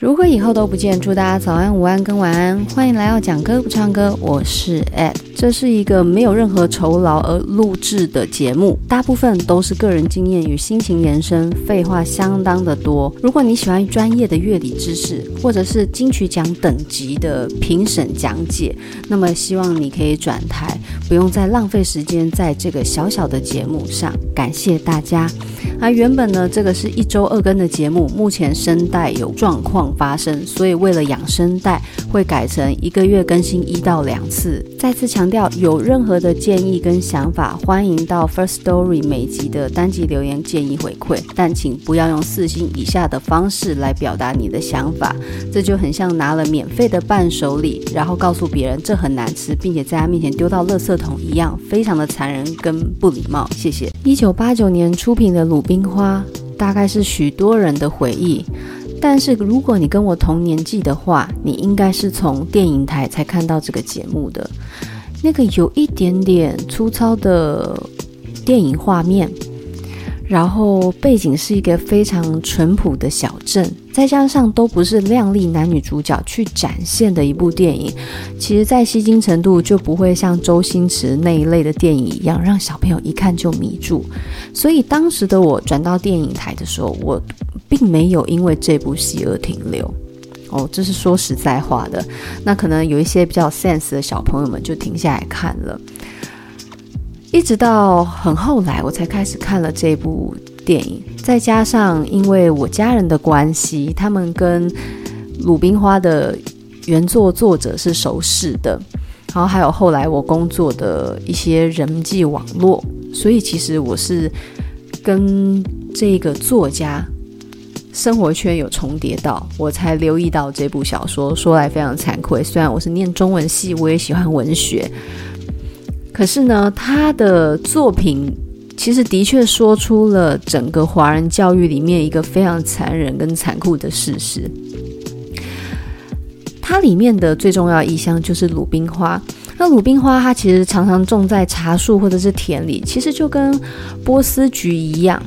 如果以后都不见，祝大家早安、午安跟晚安。欢迎来到讲歌不唱歌，我是 Ed。这是一个没有任何酬劳而录制的节目，大部分都是个人经验与心情延伸，废话相当的多。如果你喜欢专业的乐理知识，或者是金曲奖等级的评审讲解，那么希望你可以转台，不用再浪费时间在这个小小的节目上。感谢大家。而原本呢，这个是一周二更的节目，目前声带有状况发生，所以为了养声带，会改成一个月更新一到两次。再次强强调，有任何的建议跟想法，欢迎到 First Story 每集的单集留言建议回馈，但请不要用四星以下的方式来表达你的想法，这就很像拿了免费的伴手礼，然后告诉别人这很难吃，并且在他面前丢到垃圾桶一样，非常的残忍跟不礼貌。谢谢。一九八九年出品的《鲁冰花》，大概是许多人的回忆。但是如果你跟我同年纪的话，你应该是从电影台才看到这个节目的。那个有一点点粗糙的电影画面，然后背景是一个非常淳朴的小镇，再加上都不是靓丽男女主角去展现的一部电影，其实在吸睛程度就不会像周星驰那一类的电影一样，让小朋友一看就迷住。所以当时的我转到电影台的时候，我。并没有因为这部戏而停留哦，这是说实在话的。那可能有一些比较 sense 的小朋友们就停下来看了，一直到很后来我才开始看了这部电影。再加上因为我家人的关系，他们跟《鲁冰花》的原作作者是熟识的，然后还有后来我工作的一些人际网络，所以其实我是跟这个作家。生活圈有重叠到，我才留意到这部小说。说来非常惭愧，虽然我是念中文系，我也喜欢文学，可是呢，他的作品其实的确说出了整个华人教育里面一个非常残忍跟残酷的事实。它里面的最重要意象就是鲁冰花。那鲁冰花它其实常常种在茶树或者是田里，其实就跟波斯菊一样。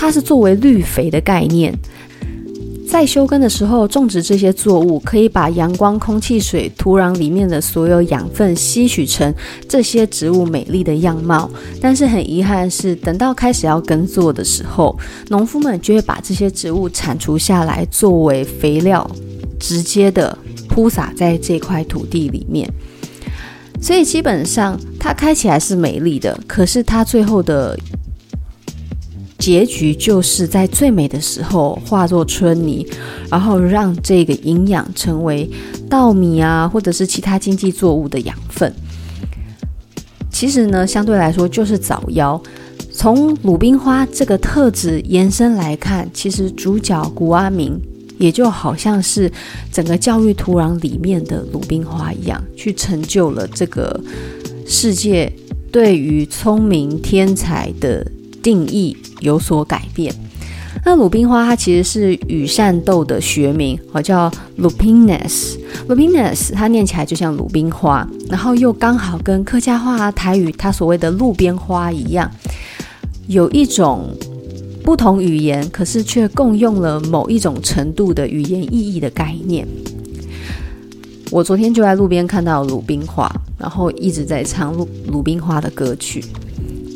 它是作为绿肥的概念，在休耕的时候种植这些作物，可以把阳光、空气、水、土壤里面的所有养分吸取成这些植物美丽的样貌。但是很遗憾的是，等到开始要耕作的时候，农夫们就会把这些植物铲除下来，作为肥料，直接的铺洒在这块土地里面。所以基本上，它开起来是美丽的，可是它最后的。结局就是在最美的时候化作春泥，然后让这个营养成为稻米啊，或者是其他经济作物的养分。其实呢，相对来说就是早夭。从鲁冰花这个特质延伸来看，其实主角谷阿明也就好像是整个教育土壤里面的鲁冰花一样，去成就了这个世界对于聪明天才的定义有所改变。那鲁冰花它其实是羽扇豆的学名，哦，叫 Lupinus。Lupinus 它念起来就像鲁冰花，然后又刚好跟客家话、台语它所谓的路边花一样，有一种不同语言，可是却共用了某一种程度的语言意义的概念。我昨天就在路边看到鲁冰花，然后一直在唱鲁鲁冰花的歌曲。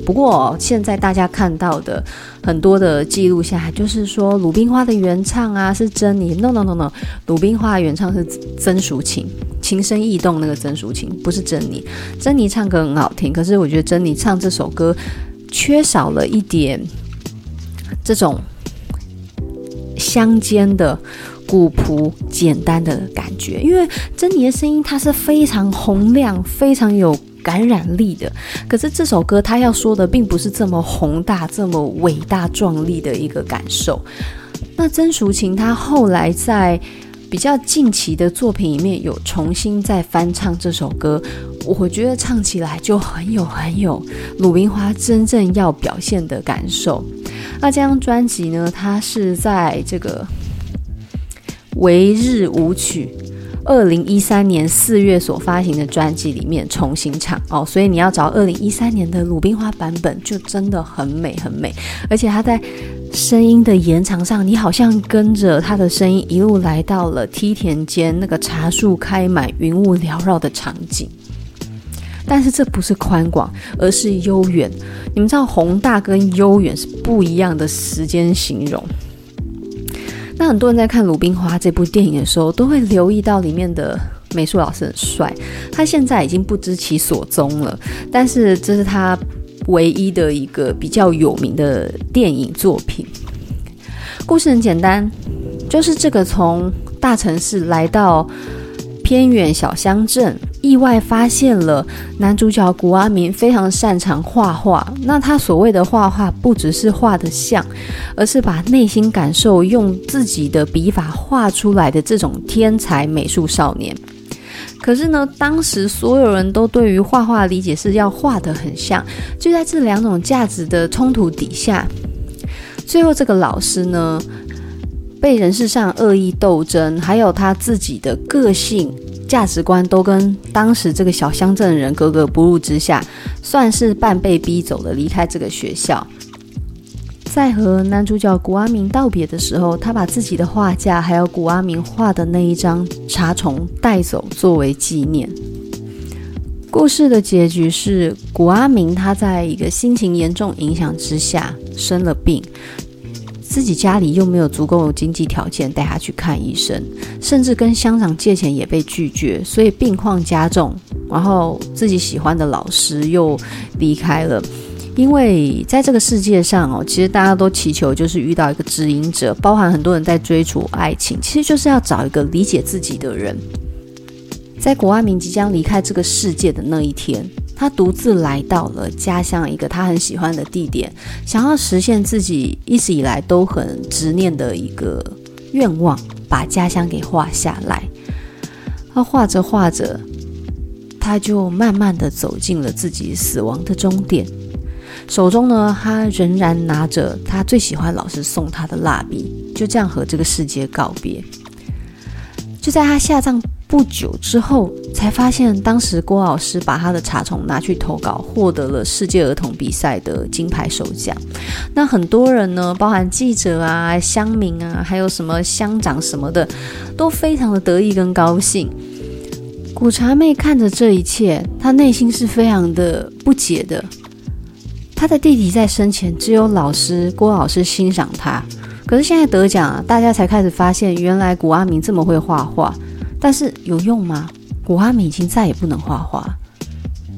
不过现在大家看到的很多的记录下来，就是说鲁冰花的原唱啊是珍妮，no no no no，鲁冰花的原唱是曾淑琴，情深意动那个曾淑琴不是珍妮，珍妮唱歌很好听，可是我觉得珍妮唱这首歌缺少了一点这种乡间的古朴简单的感觉，因为珍妮的声音它是非常洪亮，非常有。感染力的，可是这首歌他要说的并不是这么宏大、这么伟大、壮丽的一个感受。那曾淑琴她后来在比较近期的作品里面有重新再翻唱这首歌，我觉得唱起来就很有很有鲁冰花真正要表现的感受。那这张专辑呢，它是在这个唯日舞曲。二零一三年四月所发行的专辑里面重新唱哦，所以你要找二零一三年的鲁冰花版本，就真的很美很美。而且它在声音的延长上，你好像跟着他的声音一路来到了梯田间那个茶树开满、云雾缭绕的场景。但是这不是宽广，而是悠远。你们知道宏大跟悠远是不一样的时间形容。那很多人在看《鲁冰花》这部电影的时候，都会留意到里面的美术老师很帅。他现在已经不知其所踪了，但是这是他唯一的一个比较有名的电影作品。故事很简单，就是这个从大城市来到偏远小乡镇。意外发现了男主角古阿明非常擅长画画。那他所谓的画画，不只是画得像，而是把内心感受用自己的笔法画出来的这种天才美术少年。可是呢，当时所有人都对于画画理解是要画得很像。就在这两种价值的冲突底下，最后这个老师呢，被人事上恶意斗争，还有他自己的个性。价值观都跟当时这个小乡镇的人格格不入之下，算是半被逼走的离开这个学校。在和男主角古阿明道别的时候，他把自己的画架还有古阿明画的那一张茶虫带走作为纪念。故事的结局是，古阿明他在一个心情严重影响之下生了病。自己家里又没有足够的经济条件带他去看医生，甚至跟乡长借钱也被拒绝，所以病况加重。然后自己喜欢的老师又离开了，因为在这个世界上哦，其实大家都祈求就是遇到一个指引者，包含很多人在追逐爱情，其实就是要找一个理解自己的人。在古阿明即将离开这个世界的那一天。他独自来到了家乡一个他很喜欢的地点，想要实现自己一直以来都很执念的一个愿望，把家乡给画下来。他画着画着，他就慢慢的走进了自己死亡的终点。手中呢，他仍然拿着他最喜欢老师送他的蜡笔，就这样和这个世界告别。就在他下葬。不久之后，才发现当时郭老师把他的茶虫拿去投稿，获得了世界儿童比赛的金牌首奖。那很多人呢，包含记者啊、乡民啊，还有什么乡长什么的，都非常的得意跟高兴。古茶妹看着这一切，她内心是非常的不解的。她的弟弟在生前只有老师郭老师欣赏他，可是现在得奖啊，大家才开始发现，原来古阿明这么会画画。但是有用吗？古阿明已经再也不能画画，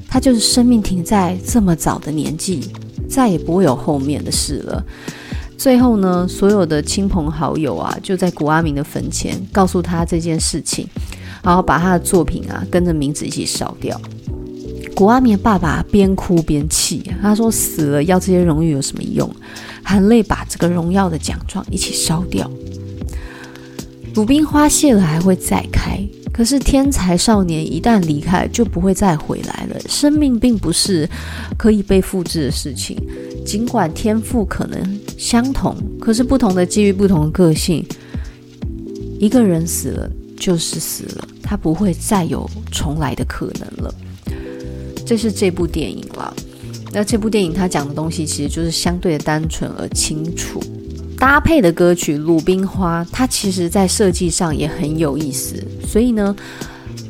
他就是生命停在这么早的年纪，再也不会有后面的事了。最后呢，所有的亲朋好友啊，就在古阿明的坟前告诉他这件事情，然后把他的作品啊跟着名字一起烧掉。古阿明爸爸边哭边气，他说：“死了要这些荣誉有什么用？含泪把这个荣耀的奖状一起烧掉。”鲁冰花谢了还会再开，可是天才少年一旦离开就不会再回来了。生命并不是可以被复制的事情，尽管天赋可能相同，可是不同的机遇、不同的个性，一个人死了就是死了，他不会再有重来的可能了。这是这部电影了。那这部电影它讲的东西其实就是相对的单纯而清楚。搭配的歌曲《鲁冰花》，它其实在设计上也很有意思，所以呢，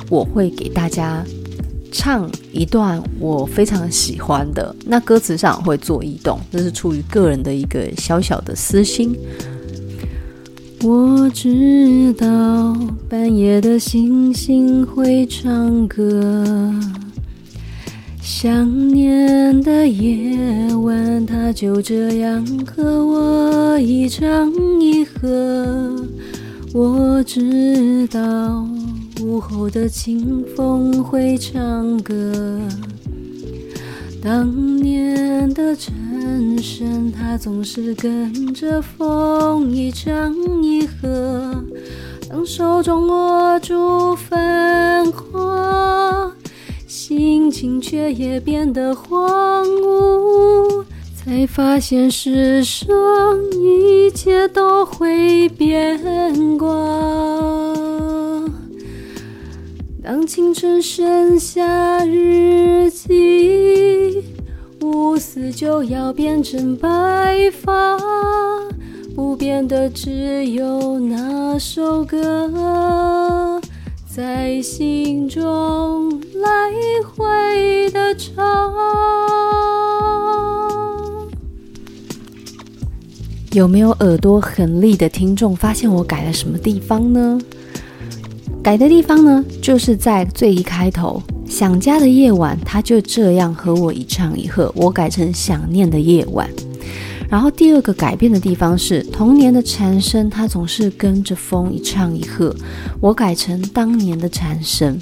我会给大家唱一段我非常喜欢的。那歌词上会做异动，这是出于个人的一个小小的私心。我知道半夜的星星会唱歌。想念的夜晚，它就这样和我一唱一和。我知道午后的清风会唱歌。当年的陈升，他总是跟着风一唱一和。当手中握住繁华。心情却也变得荒芜，才发现世上一切都会变卦。当青春剩下日记，乌丝就要变成白发。不变的只有那首歌，在心中来回的唱。有没有耳朵很利的听众发现我改了什么地方呢？改的地方呢，就是在最一开头，想家的夜晚，他就这样和我一唱一和，我改成想念的夜晚。然后第二个改变的地方是童年的蝉声，它总是跟着风一唱一和，我改成当年的蝉声。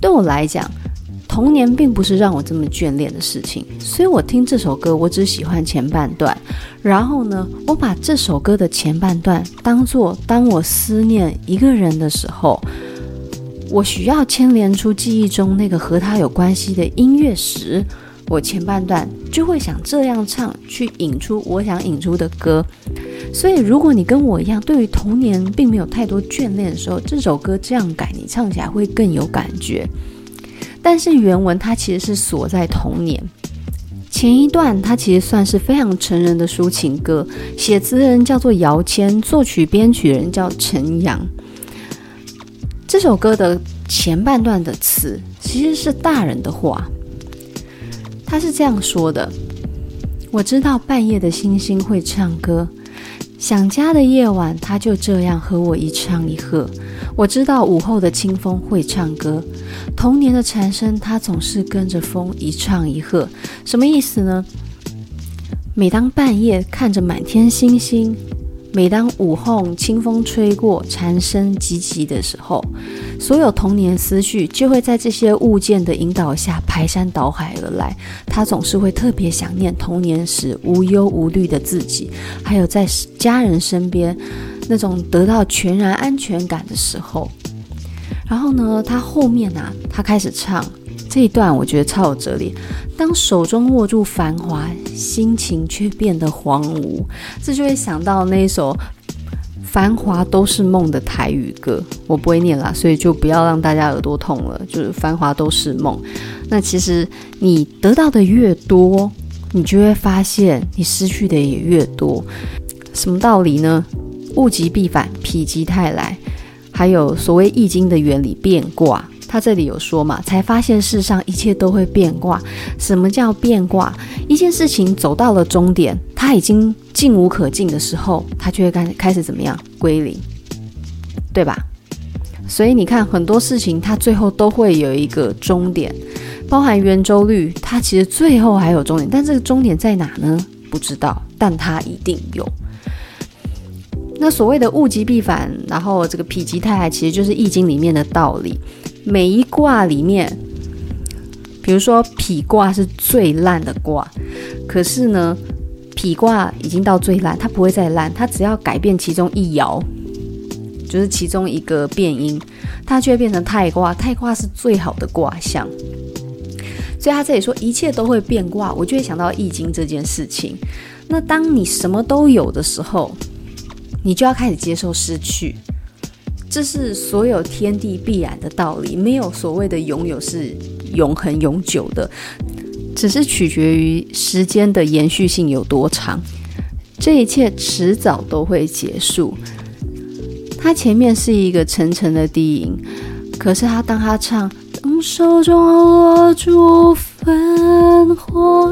对我来讲，童年并不是让我这么眷恋的事情，所以我听这首歌，我只喜欢前半段。然后呢，我把这首歌的前半段当作当我思念一个人的时候，我需要牵连出记忆中那个和他有关系的音乐时，我前半段就会想这样唱，去引出我想引出的歌。所以，如果你跟我一样，对于童年并没有太多眷恋的时候，这首歌这样改，你唱起来会更有感觉。但是原文它其实是锁在童年前一段，它其实算是非常成人的抒情歌，写词人叫做姚谦，作曲编曲人叫陈阳。这首歌的前半段的词其实是大人的话，他是这样说的：“我知道半夜的星星会唱歌。”想家的夜晚，他就这样和我一唱一和。我知道午后的清风会唱歌，童年的蝉声，它总是跟着风一唱一和。什么意思呢？每当半夜看着满天星星。每当午后清风吹过，蝉声唧唧的时候，所有童年思绪就会在这些物件的引导下排山倒海而来。他总是会特别想念童年时无忧无虑的自己，还有在家人身边那种得到全然安全感的时候。然后呢，他后面啊，他开始唱。这一段我觉得超有哲理。当手中握住繁华，心情却变得荒芜，这就会想到那一首《繁华都是梦》的台语歌。我不会念啦，所以就不要让大家耳朵痛了。就是《繁华都是梦》。那其实你得到的越多，你就会发现你失去的也越多。什么道理呢？物极必反，否极泰来。还有所谓《易经》的原理，变卦。他这里有说嘛，才发现世上一切都会变卦。什么叫变卦？一件事情走到了终点，它已经进无可进的时候，它就会开开始怎么样？归零，对吧？所以你看，很多事情它最后都会有一个终点，包含圆周率，它其实最后还有终点，但这个终点在哪呢？不知道，但它一定有。那所谓的物极必反，然后这个否极泰来，其实就是《易经》里面的道理。每一卦里面，比如说否卦是最烂的卦，可是呢，否卦已经到最烂，它不会再烂，它只要改变其中一爻，就是其中一个变音，它就会变成泰卦。泰卦是最好的卦象，所以他这里说一切都会变卦，我就会想到易经这件事情。那当你什么都有的时候，你就要开始接受失去。这是所有天地必然的道理，没有所谓的拥有是永恒永久的，只是取决于时间的延续性有多长。这一切迟早都会结束。他前面是一个沉沉的低吟，可是他当他唱“当手中握住繁华，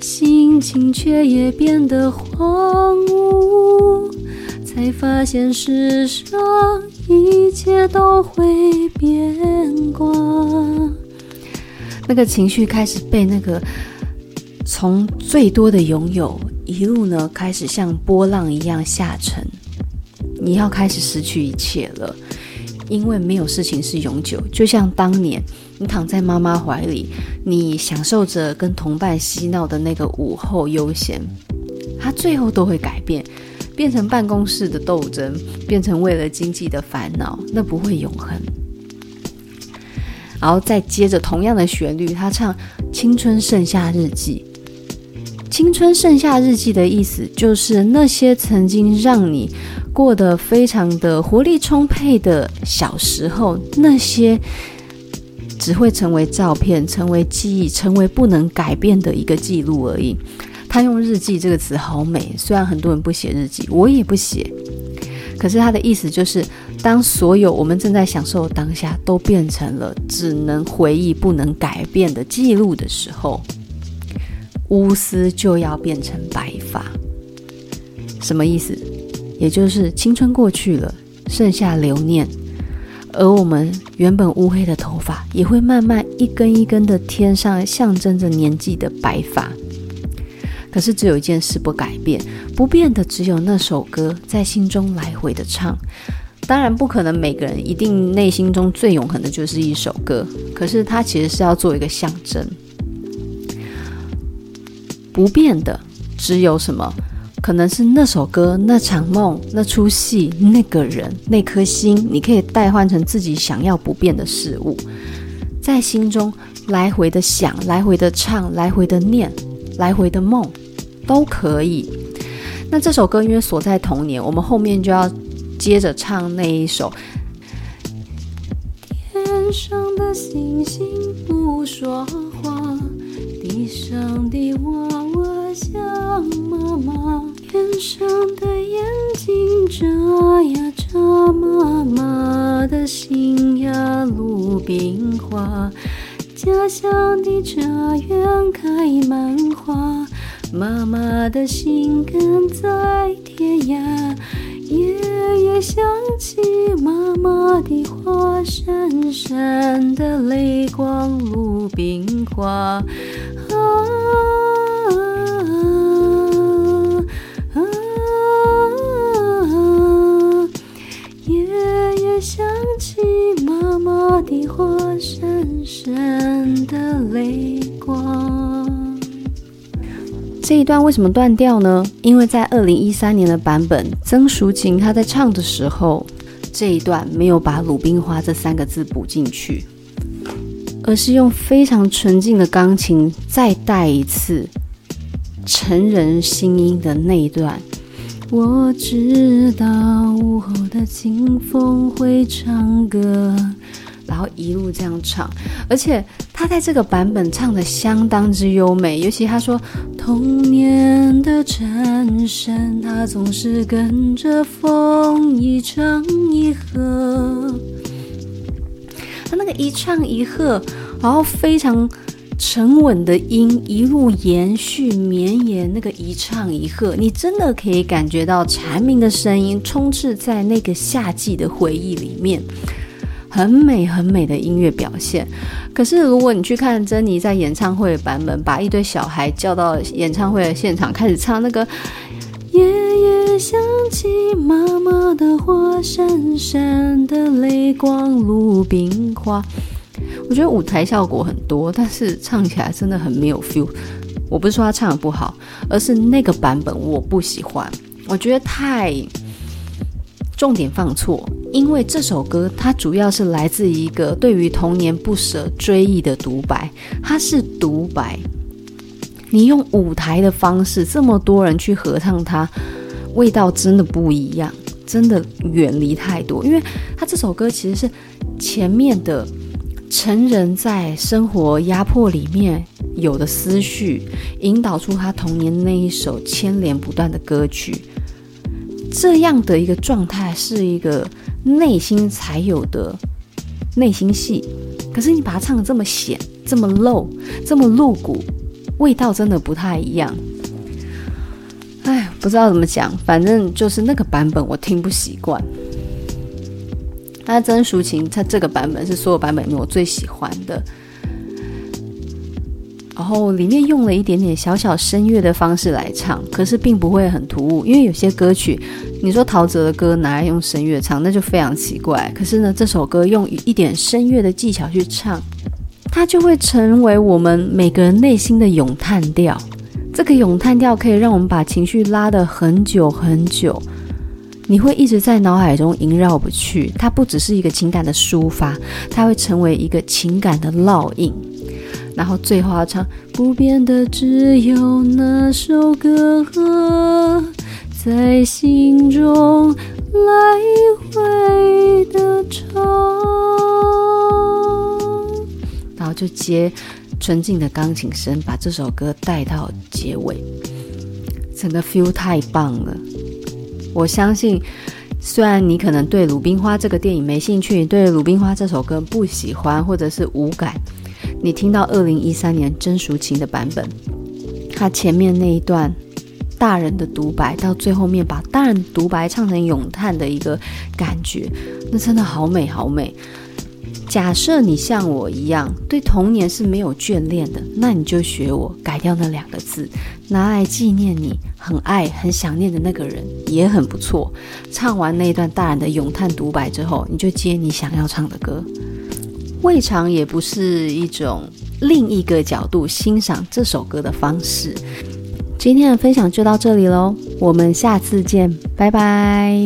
心情却也变得荒芜”。才发现世上一切都会变卦，那个情绪开始被那个从最多的拥有一路呢，开始像波浪一样下沉。你要开始失去一切了，因为没有事情是永久。就像当年你躺在妈妈怀里，你享受着跟同伴嬉闹的那个午后悠闲，它最后都会改变。变成办公室的斗争，变成为了经济的烦恼，那不会永恒。然后再接着同样的旋律，他唱《青春盛夏日记》。青春盛夏日记的意思就是那些曾经让你过得非常的活力充沛的小时候，那些只会成为照片，成为记忆，成为不能改变的一个记录而已。他用日记这个词好美，虽然很多人不写日记，我也不写。可是他的意思就是，当所有我们正在享受当下都变成了只能回忆不能改变的记录的时候，乌丝就要变成白发。什么意思？也就是青春过去了，剩下留念，而我们原本乌黑的头发也会慢慢一根一根的添上象征着年纪的白发。可是只有一件事不改变，不变的只有那首歌在心中来回的唱。当然不可能每个人一定内心中最永恒的就是一首歌，可是它其实是要做一个象征。不变的只有什么？可能是那首歌、那场梦、那出戏、那个人、那颗心，你可以代换成自己想要不变的事物，在心中来回的想、来回的唱、来回的念、来回的梦。都可以。那这首歌因为锁在童年，我们后面就要接着唱那一首。天上的星星不说话，地上的娃娃想妈妈，天上的眼睛眨呀眨，妈妈的心呀鲁冰花，家乡的茶园开满。妈妈的心跟在天涯，夜夜想起妈妈的话，闪闪的泪光鲁冰花。啊啊啊啊！夜夜想起妈妈的话，闪闪的泪光。这一段为什么断掉呢？因为在二零一三年的版本，曾淑琴她在唱的时候，这一段没有把“鲁冰花”这三个字补进去，而是用非常纯净的钢琴再带一次成人心音的那一段。我知道午后的清风会唱歌。然后一路这样唱，而且他在这个版本唱的相当之优美，尤其他说童年的蝉声，它总是跟着风一唱一和。他那个一唱一和，然后非常沉稳的音一路延续绵延，那个一唱一和，你真的可以感觉到蝉鸣的声音充斥在那个夏季的回忆里面。很美很美的音乐表现，可是如果你去看珍妮在演唱会版本，把一堆小孩叫到演唱会的现场开始唱那个“夜夜想起妈妈的话，闪闪的泪光鲁冰花”，我觉得舞台效果很多，但是唱起来真的很没有 feel。我不是说他唱的不好，而是那个版本我不喜欢，我觉得太重点放错。因为这首歌，它主要是来自一个对于童年不舍追忆的独白，它是独白。你用舞台的方式，这么多人去合唱它，味道真的不一样，真的远离太多。因为它这首歌其实是前面的成人在生活压迫里面有的思绪，引导出他童年那一首牵连不断的歌曲，这样的一个状态是一个。内心才有的内心戏，可是你把它唱得这么显、这么露、这么露骨，味道真的不太一样。哎，不知道怎么讲，反正就是那个版本我听不习惯。那曾淑琴，她这个版本是所有版本里面我最喜欢的。然后里面用了一点点小小声乐的方式来唱，可是并不会很突兀，因为有些歌曲，你说陶喆的歌拿来用声乐唱，那就非常奇怪。可是呢，这首歌用一点声乐的技巧去唱，它就会成为我们每个人内心的咏叹调。这个咏叹调可以让我们把情绪拉得很久很久，你会一直在脑海中萦绕不去。它不只是一个情感的抒发，它会成为一个情感的烙印。然后最后要唱，不变的只有那首歌，在心中来回的唱。然后就接纯净的钢琴声，把这首歌带到结尾。整个 feel 太棒了。我相信，虽然你可能对《鲁冰花》这个电影没兴趣，对《鲁冰花》这首歌不喜欢，或者是无感，你听到二零一三年曾淑琴的版本，他前面那一段大人的独白，到最后面把大人独白唱成咏叹的一个感觉，那真的好美好美。假设你像我一样对童年是没有眷恋的，那你就学我改掉那两个字，拿来纪念你很爱、很想念的那个人，也很不错。唱完那一段大人的咏叹独白之后，你就接你想要唱的歌，未尝也不是一种另一个角度欣赏这首歌的方式。今天的分享就到这里喽，我们下次见，拜拜。